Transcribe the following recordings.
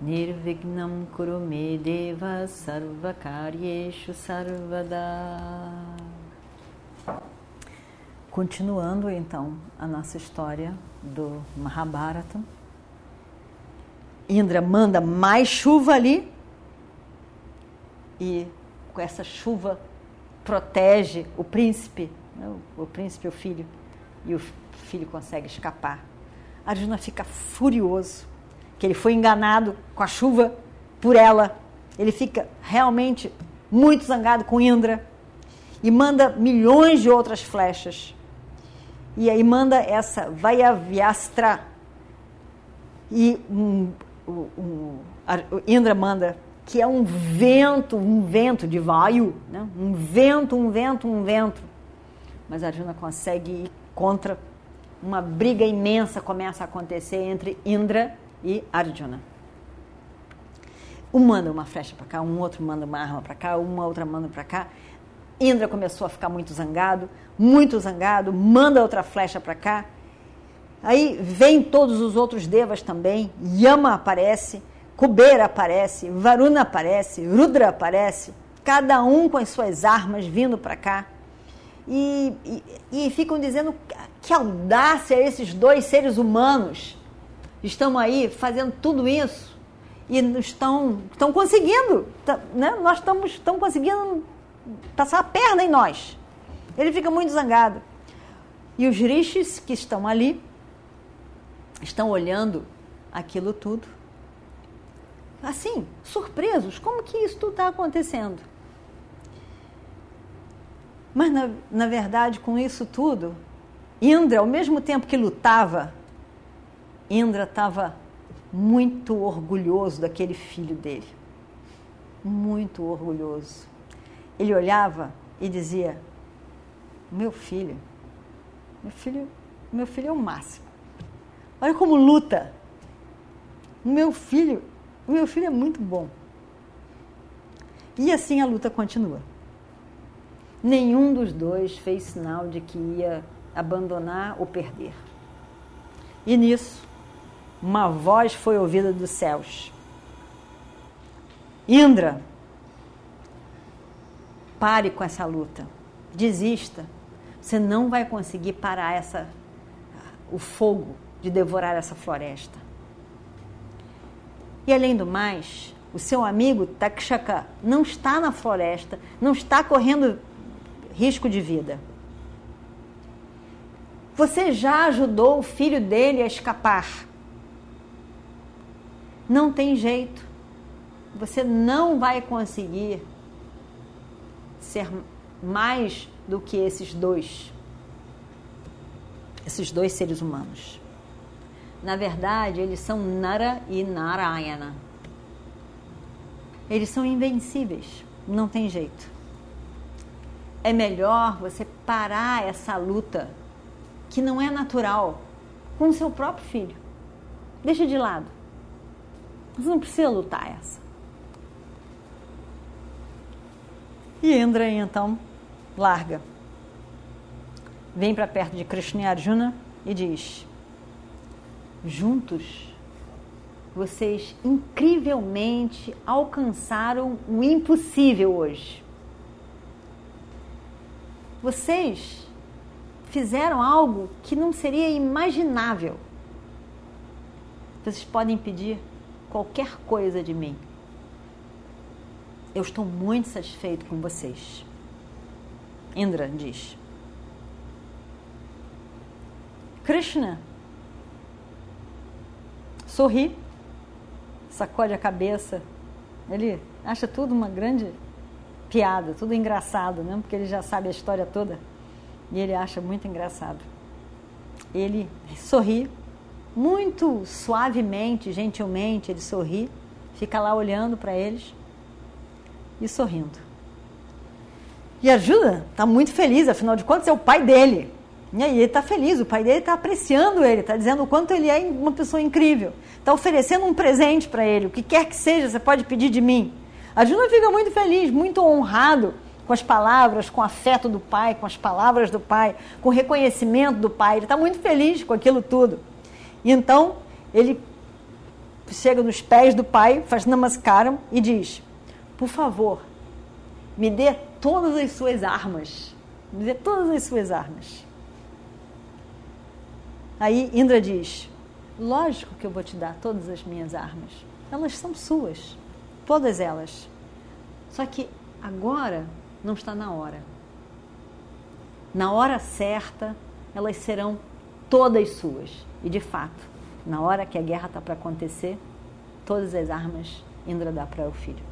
Nirvignam Kurume Deva Sarvakaryeshu Sarvada Continuando então a nossa história do Mahabharata. Indra manda mais chuva ali e com essa chuva protege o príncipe né? o, príncipe, o filho, e o filho consegue escapar. Arjuna fica furioso, que ele foi enganado com a chuva por ela. Ele fica realmente muito zangado com Indra e manda milhões de outras flechas. E aí manda essa Vayavyastra e um, um, um, Indra manda que é um vento, um vento de vaio, né? um vento, um vento, um vento mas Arjuna consegue ir contra. Uma briga imensa começa a acontecer entre Indra e Arjuna. Um manda uma flecha para cá, um outro manda uma arma para cá, uma outra manda para cá. Indra começou a ficar muito zangado, muito zangado, manda outra flecha para cá. Aí vem todos os outros devas também. Yama aparece, Kubera aparece, Varuna aparece, Rudra aparece, cada um com as suas armas vindo para cá e, e, e ficam dizendo que audácia esses dois seres humanos estão aí fazendo tudo isso e estão, estão conseguindo, tá, né? nós estamos estão conseguindo passar a perna em nós. Ele fica muito zangado. E os rishis que estão ali estão olhando aquilo tudo, assim, surpresos, como que isso tudo está acontecendo? Mas, na, na verdade, com isso tudo, Indra, ao mesmo tempo que lutava, Indra estava muito orgulhoso daquele filho dele. Muito orgulhoso. Ele olhava e dizia: Meu filho, meu filho, meu filho é o máximo. Olha como luta. Meu filho, meu filho é muito bom. E assim a luta continua. Nenhum dos dois fez sinal de que ia abandonar ou perder. E nisso, uma voz foi ouvida dos céus: Indra, pare com essa luta, desista. Você não vai conseguir parar essa, o fogo de devorar essa floresta. E além do mais, o seu amigo Takshaka não está na floresta, não está correndo risco de vida. Você já ajudou o filho dele a escapar. Não tem jeito. Você não vai conseguir ser mais do que esses dois. Esses dois seres humanos. Na verdade, eles são Nara e Narayana. Eles são invencíveis. Não tem jeito é melhor você parar essa luta que não é natural com o seu próprio filho. Deixa de lado. Você não precisa lutar essa. E Indra então larga. Vem para perto de Krishna e Arjuna e diz: Juntos vocês incrivelmente alcançaram o impossível hoje vocês fizeram algo que não seria imaginável. Vocês podem pedir qualquer coisa de mim. Eu estou muito satisfeito com vocês. Indra diz. Krishna sorri, sacode a cabeça. Ele acha tudo uma grande piada, tudo engraçado, né? porque ele já sabe a história toda e ele acha muito engraçado. Ele sorri muito suavemente, gentilmente, ele sorri, fica lá olhando para eles e sorrindo. E Arjuna está muito feliz, afinal de contas é o pai dele. E aí ele está feliz, o pai dele está apreciando ele, está dizendo o quanto ele é uma pessoa incrível. Está oferecendo um presente para ele, o que quer que seja, você pode pedir de mim. Arjuna fica muito feliz, muito honrado com as palavras, com o afeto do pai, com as palavras do pai, com o reconhecimento do pai. Ele está muito feliz com aquilo tudo. E então ele chega nos pés do pai, faz namaskaram e diz: Por favor, me dê todas as suas armas. Me dê todas as suas armas. Aí Indra diz: Lógico que eu vou te dar todas as minhas armas. Elas são suas, todas elas. Só que agora não está na hora. Na hora certa, elas serão todas suas. E de fato, na hora que a guerra está para acontecer, todas as armas Indra dá para o filho.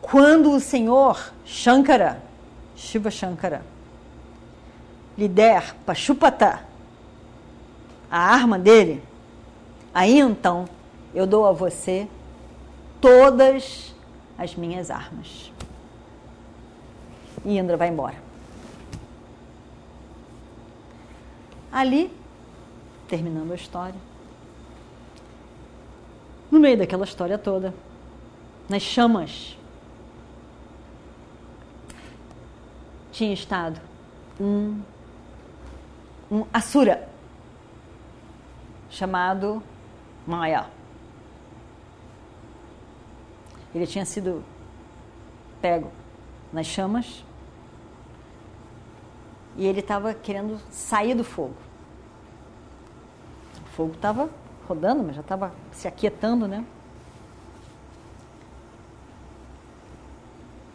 Quando o Senhor Shankara, Shiva Shankara, lhe der Pashupata, a arma dele, aí então eu dou a você todas as minhas armas. E Indra vai embora. Ali, terminando a história, no meio daquela história toda, nas chamas, tinha estado um, um Asura chamado Maya. Ele tinha sido pego nas chamas e ele estava querendo sair do fogo. O fogo estava rodando, mas já estava se aquietando, né?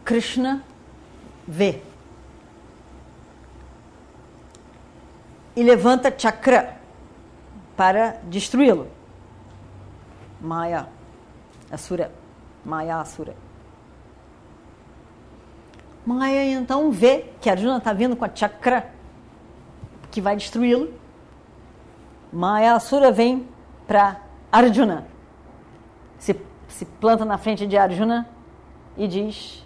Krishna vê e levanta chakra para destruí-lo. Maya, Asura. Maya Asura. Maya então vê que Arjuna está vindo com a chakra que vai destruí-lo. Maya Asura vem para Arjuna. Se, se planta na frente de Arjuna e diz,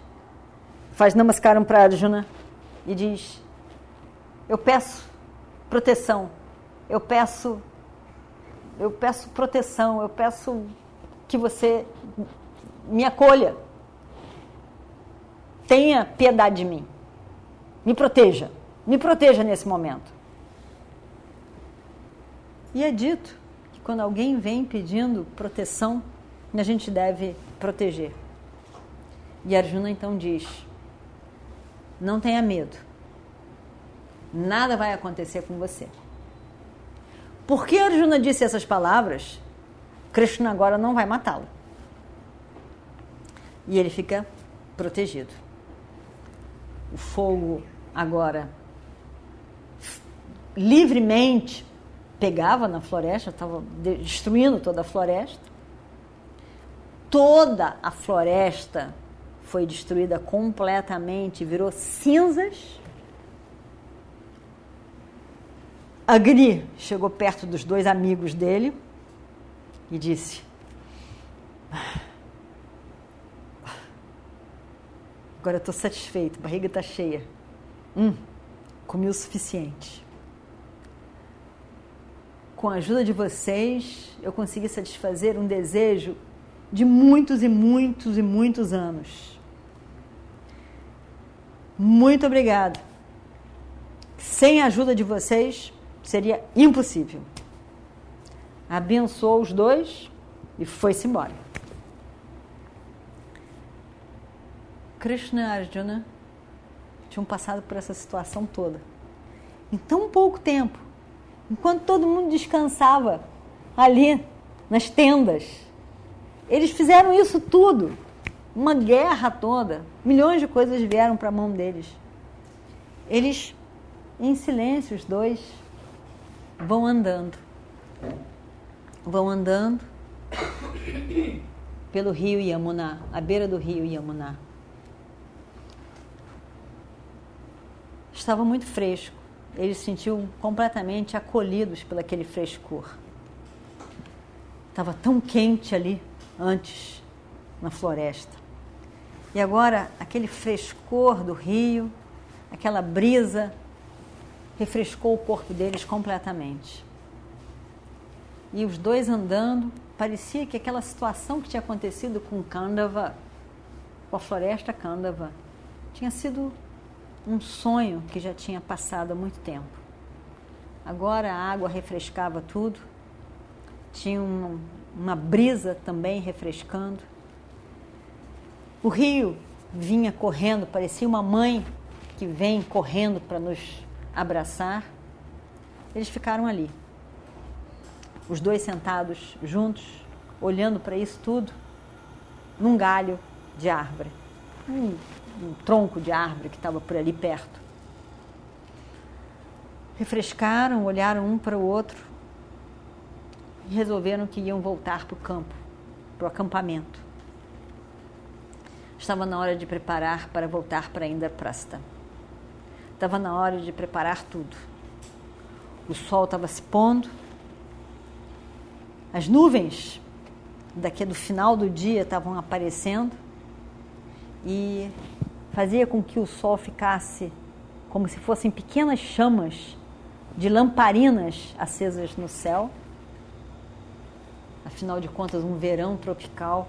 faz namaskaram para Arjuna e diz: Eu peço proteção, eu peço, eu peço proteção, eu peço que você me acolha. Tenha piedade de mim. Me proteja. Me proteja nesse momento. E é dito que quando alguém vem pedindo proteção, a gente deve proteger. E Arjuna então diz: Não tenha medo. Nada vai acontecer com você. Por que Arjuna disse essas palavras? Krishna agora não vai matá-lo e ele fica protegido. O fogo agora livremente pegava na floresta, estava destruindo toda a floresta. Toda a floresta foi destruída completamente, virou cinzas. Agni chegou perto dos dois amigos dele e disse: Agora estou satisfeito, barriga está cheia. Hum, comi o suficiente. Com a ajuda de vocês, eu consegui satisfazer um desejo de muitos e muitos e muitos anos. Muito obrigada. Sem a ajuda de vocês, seria impossível. Abençoou os dois e foi-se embora. Krishna Arjuna tinham passado por essa situação toda. Em tão pouco tempo, enquanto todo mundo descansava ali nas tendas, eles fizeram isso tudo. Uma guerra toda, milhões de coisas vieram para a mão deles. Eles, em silêncio, os dois, vão andando. Vão andando pelo rio Yamuna, à beira do rio Yamuna. Estava muito fresco. Eles se sentiam completamente acolhidos pelaquele frescor. Estava tão quente ali antes na floresta. E agora aquele frescor do rio, aquela brisa, refrescou o corpo deles completamente. E os dois andando, parecia que aquela situação que tinha acontecido com Kandava, com a floresta Kandava, tinha sido um sonho que já tinha passado há muito tempo. Agora a água refrescava tudo, tinha uma, uma brisa também refrescando. O rio vinha correndo, parecia uma mãe que vem correndo para nos abraçar. Eles ficaram ali, os dois sentados juntos, olhando para isso tudo, num galho de árvore, um, um tronco de árvore que estava por ali perto. Refrescaram, olharam um para o outro e resolveram que iam voltar para o campo, para o acampamento. Estava na hora de preparar para voltar para Indraprasta. Estava na hora de preparar tudo. O sol estava se pondo, as nuvens daqui do final do dia estavam aparecendo e fazia com que o sol ficasse como se fossem pequenas chamas de lamparinas acesas no céu. Afinal de contas, um verão tropical,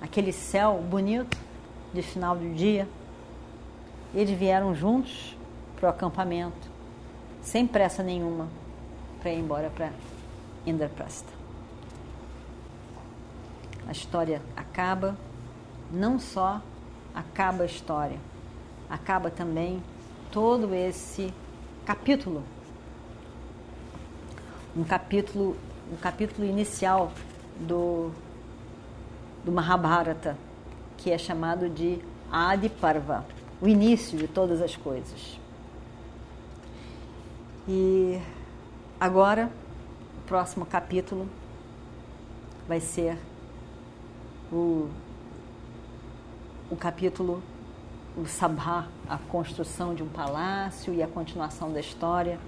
aquele céu bonito de final do dia. Eles vieram juntos para o acampamento, sem pressa nenhuma, para ir embora para Indraprastha. A história acaba, não só acaba a história, acaba também todo esse capítulo. Um capítulo, um capítulo inicial do, do Mahabharata, que é chamado de Adi Parva o início de todas as coisas. E agora, o próximo capítulo vai ser o, o capítulo, o Sabha, a construção de um palácio e a continuação da história,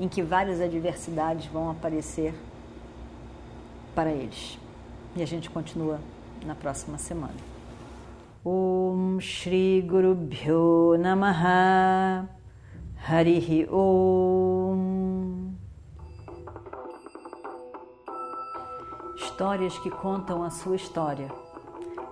em que várias adversidades vão aparecer para eles. E a gente continua na próxima semana. Om Shri Guru Bhyo Namaha Harihi Om Histórias que contam a sua história,